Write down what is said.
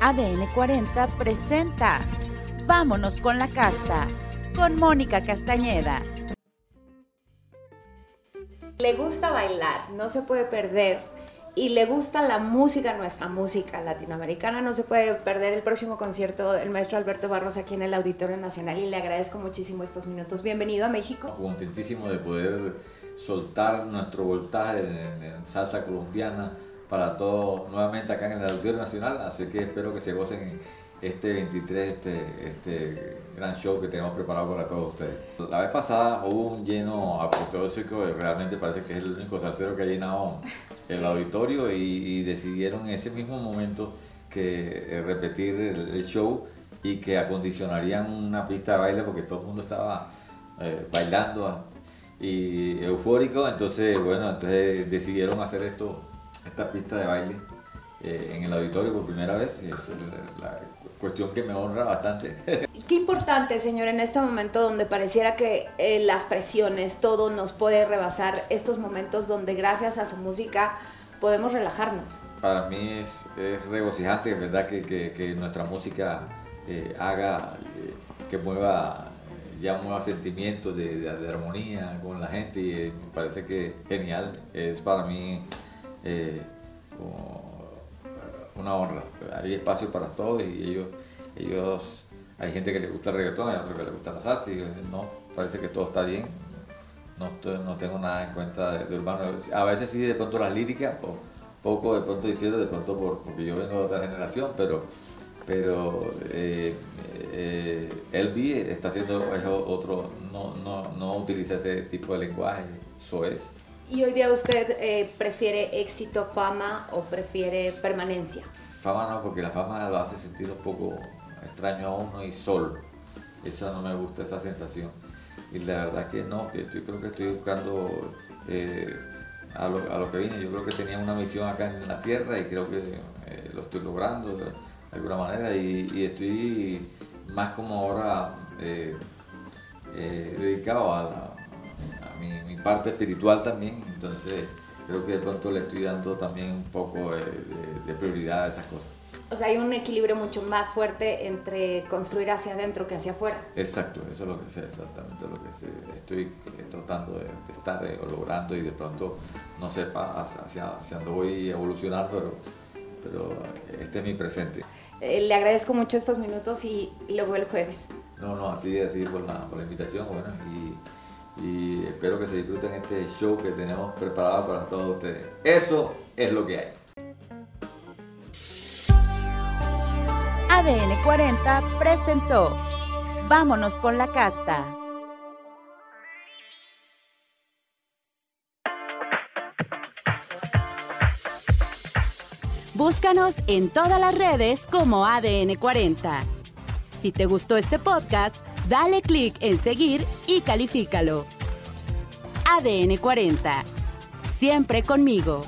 ADN 40 presenta Vámonos con la casta con Mónica Castañeda. Le gusta bailar, no se puede perder. Y le gusta la música, nuestra música latinoamericana. No se puede perder el próximo concierto del maestro Alberto Barros aquí en el Auditorio Nacional. Y le agradezco muchísimo estos minutos. Bienvenido a México. Contentísimo de poder soltar nuestro voltaje en, salsa colombiana para todos nuevamente acá en el Auditorio Nacional. Así que espero que se gocen este 23, este, este gran show que tenemos preparado para todos ustedes. La vez pasada hubo un lleno apoteósico, realmente parece que es el único salsero que ha llenado el auditorio y, decidieron en ese mismo momento que eh, repetir el, show y que acondicionarían una pista de baile porque todo el mundo estaba eh, bailando y eufórico, entonces bueno, entonces decidieron hacer esto, esta pista de baile eh, en el auditorio por primera vez y es la cuestión que me honra bastante. Qué importante, señor, en este momento donde pareciera que eh, las presiones, todo nos puede rebasar, estos momentos donde gracias a su música podemos relajarnos. Para mí es, es regocijante, ¿verdad? Que, que, que nuestra música eh, haga, que mueva ya mueva sentimientos de, de, armonía con la gente y me parece que genial, es para mí una honra. Hay espacio para todos y ellos, ellos hay gente que le gusta el reggaetón, hay otros que le gusta la salsa y no, parece que todo está bien. No, tengo nada en cuenta de, urbano. A veces sí, de pronto las líricas, poco de pronto difiero, de pronto por, porque yo vengo de otra generación, pero, pero eh, eh, está haciendo otro, no, no, no utiliza ese tipo de lenguaje, eso es. ¿Y hoy día usted eh, prefiere éxito, fama o prefiere permanencia? Fama no, porque la fama lo hace sentir un poco extraño a uno y solo. Eso no me gusta, esa sensación. Y la verdad que no, que yo creo que estoy buscando eh, a, lo, que vine. Yo creo que tenía una misión acá en la tierra y creo que eh, lo estoy logrando de, alguna manera y, estoy más como ahora dedicado a la mi, parte espiritual también, entonces creo que de pronto le estoy dando también un poco de, prioridad a esas cosas. O sea, hay un equilibrio mucho más fuerte entre construir hacia adentro que hacia afuera. Exacto, eso es lo que sé, exactamente lo que estoy tratando de, estar eh, logrando y de pronto no sé hacia, hacia dónde voy a evolucionar, pero, pero este es mi presente. Eh, le agradezco mucho estos minutos y, luego el jueves. No, no, a ti, a ti por la, por la invitación, bueno, y espero que se disfruten este show que tenemos preparado para todos ustedes. Eso es lo que hay. ADN 40 presentó Vámonos con la casta. Búscanos en todas las redes como ADN 40. Si te gustó este podcast, Dale clic en seguir y califícalo. ADN 40. Siempre conmigo.